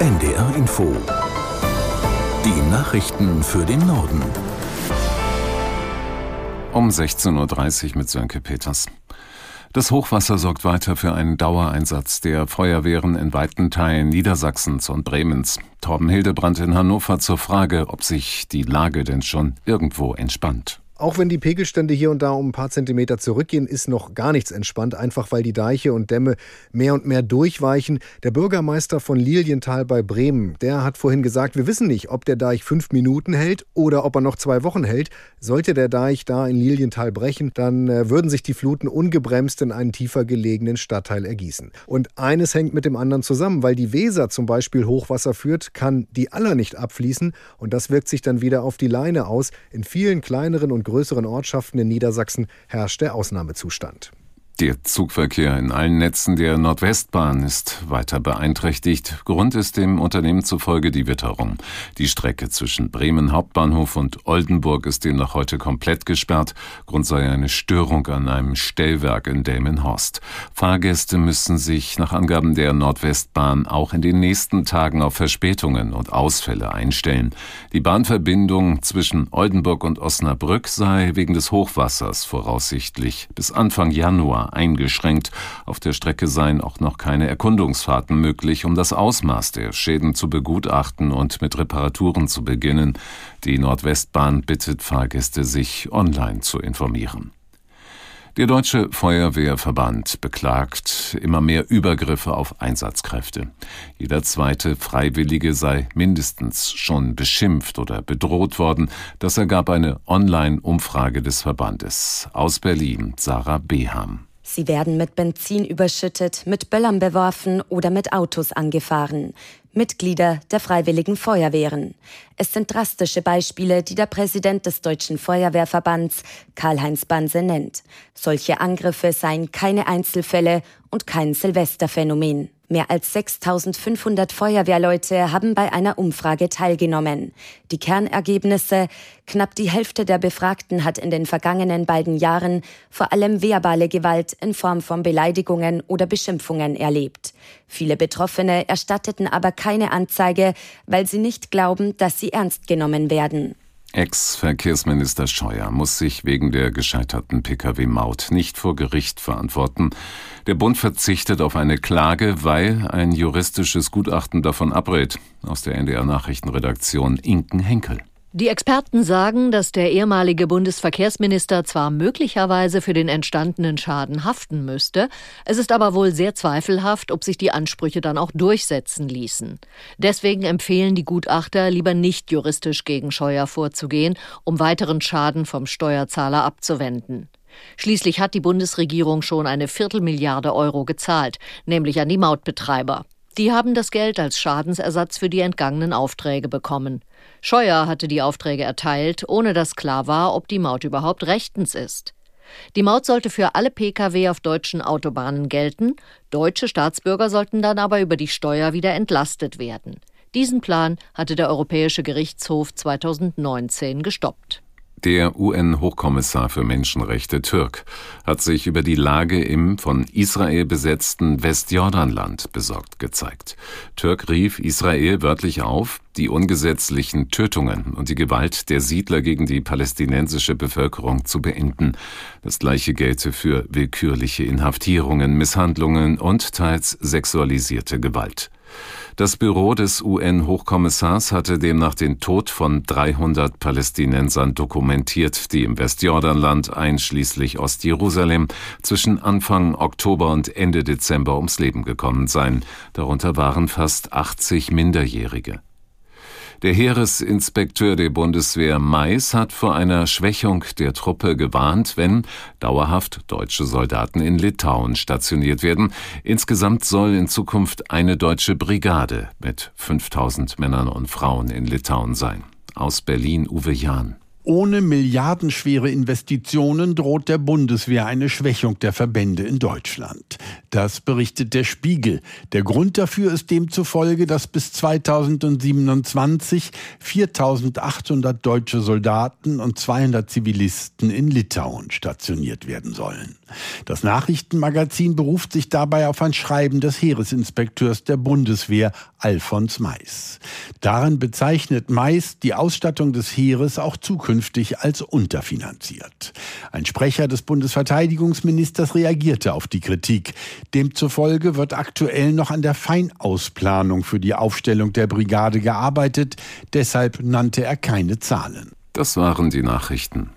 NDR Info. Die Nachrichten für den Norden. Um 16.30 Uhr mit Sönke Peters. Das Hochwasser sorgt weiter für einen Dauereinsatz der Feuerwehren in weiten Teilen Niedersachsens und Bremens. Torben Hildebrand in Hannover zur Frage, ob sich die Lage denn schon irgendwo entspannt. Auch wenn die Pegelstände hier und da um ein paar Zentimeter zurückgehen, ist noch gar nichts entspannt, einfach weil die Deiche und Dämme mehr und mehr durchweichen. Der Bürgermeister von Lilienthal bei Bremen, der hat vorhin gesagt, wir wissen nicht, ob der Deich fünf Minuten hält oder ob er noch zwei Wochen hält. Sollte der Deich da in Lilienthal brechen, dann äh, würden sich die Fluten ungebremst in einen tiefer gelegenen Stadtteil ergießen. Und eines hängt mit dem anderen zusammen, weil die Weser zum Beispiel Hochwasser führt, kann die Aller nicht abfließen und das wirkt sich dann wieder auf die Leine aus. In vielen kleineren und größeren Ortschaften in Niedersachsen herrscht der Ausnahmezustand. Der Zugverkehr in allen Netzen der Nordwestbahn ist weiter beeinträchtigt. Grund ist dem Unternehmen zufolge die Witterung. Die Strecke zwischen Bremen Hauptbahnhof und Oldenburg ist demnach heute komplett gesperrt. Grund sei eine Störung an einem Stellwerk in Delmenhorst. Fahrgäste müssen sich nach Angaben der Nordwestbahn auch in den nächsten Tagen auf Verspätungen und Ausfälle einstellen. Die Bahnverbindung zwischen Oldenburg und Osnabrück sei wegen des Hochwassers voraussichtlich bis Anfang Januar eingeschränkt. Auf der Strecke seien auch noch keine Erkundungsfahrten möglich, um das Ausmaß der Schäden zu begutachten und mit Reparaturen zu beginnen. Die Nordwestbahn bittet Fahrgäste, sich online zu informieren. Der Deutsche Feuerwehrverband beklagt immer mehr Übergriffe auf Einsatzkräfte. Jeder zweite Freiwillige sei mindestens schon beschimpft oder bedroht worden. Das ergab eine Online-Umfrage des Verbandes. Aus Berlin, Sarah Beham. Sie werden mit Benzin überschüttet, mit Böllern beworfen oder mit Autos angefahren. Mitglieder der Freiwilligen Feuerwehren. Es sind drastische Beispiele, die der Präsident des Deutschen Feuerwehrverbands, Karl-Heinz Banse, nennt. Solche Angriffe seien keine Einzelfälle und kein Silvesterphänomen. Mehr als 6500 Feuerwehrleute haben bei einer Umfrage teilgenommen. Die Kernergebnisse, knapp die Hälfte der Befragten hat in den vergangenen beiden Jahren vor allem verbale Gewalt in Form von Beleidigungen oder Beschimpfungen erlebt. Viele Betroffene erstatteten aber keine Anzeige, weil sie nicht glauben, dass sie ernst genommen werden. Ex-Verkehrsminister Scheuer muss sich wegen der gescheiterten Pkw-Maut nicht vor Gericht verantworten. Der Bund verzichtet auf eine Klage, weil ein juristisches Gutachten davon abrät. Aus der NDR Nachrichtenredaktion Inken Henkel. Die Experten sagen, dass der ehemalige Bundesverkehrsminister zwar möglicherweise für den entstandenen Schaden haften müsste, es ist aber wohl sehr zweifelhaft, ob sich die Ansprüche dann auch durchsetzen ließen. Deswegen empfehlen die Gutachter, lieber nicht juristisch gegen Scheuer vorzugehen, um weiteren Schaden vom Steuerzahler abzuwenden. Schließlich hat die Bundesregierung schon eine Viertelmilliarde Euro gezahlt, nämlich an die Mautbetreiber. Die haben das Geld als Schadensersatz für die entgangenen Aufträge bekommen. Scheuer hatte die Aufträge erteilt, ohne dass klar war, ob die Maut überhaupt rechtens ist. Die Maut sollte für alle Pkw auf deutschen Autobahnen gelten, deutsche Staatsbürger sollten dann aber über die Steuer wieder entlastet werden. Diesen Plan hatte der Europäische Gerichtshof 2019 gestoppt. Der UN-Hochkommissar für Menschenrechte Türk hat sich über die Lage im von Israel besetzten Westjordanland besorgt gezeigt. Türk rief Israel wörtlich auf, die ungesetzlichen Tötungen und die Gewalt der Siedler gegen die palästinensische Bevölkerung zu beenden. Das gleiche gelte für willkürliche Inhaftierungen, Misshandlungen und teils sexualisierte Gewalt. Das Büro des UN-Hochkommissars hatte demnach den Tod von 300 Palästinensern dokumentiert, die im Westjordanland einschließlich Ostjerusalem zwischen Anfang Oktober und Ende Dezember ums Leben gekommen seien. Darunter waren fast 80 Minderjährige. Der Heeresinspekteur der Bundeswehr Mais hat vor einer Schwächung der Truppe gewarnt, wenn dauerhaft deutsche Soldaten in Litauen stationiert werden. Insgesamt soll in Zukunft eine deutsche Brigade mit 5000 Männern und Frauen in Litauen sein. Aus Berlin Uwe Jahn. Ohne milliardenschwere Investitionen droht der Bundeswehr eine Schwächung der Verbände in Deutschland. Das berichtet der Spiegel. Der Grund dafür ist demzufolge, dass bis 2027 4800 deutsche Soldaten und 200 Zivilisten in Litauen stationiert werden sollen. Das Nachrichtenmagazin beruft sich dabei auf ein Schreiben des Heeresinspekteurs der Bundeswehr, Alfons Mais. Darin bezeichnet Mais die Ausstattung des Heeres auch zukünftig als unterfinanziert. Ein Sprecher des Bundesverteidigungsministers reagierte auf die Kritik. Demzufolge wird aktuell noch an der Feinausplanung für die Aufstellung der Brigade gearbeitet. Deshalb nannte er keine Zahlen. Das waren die Nachrichten.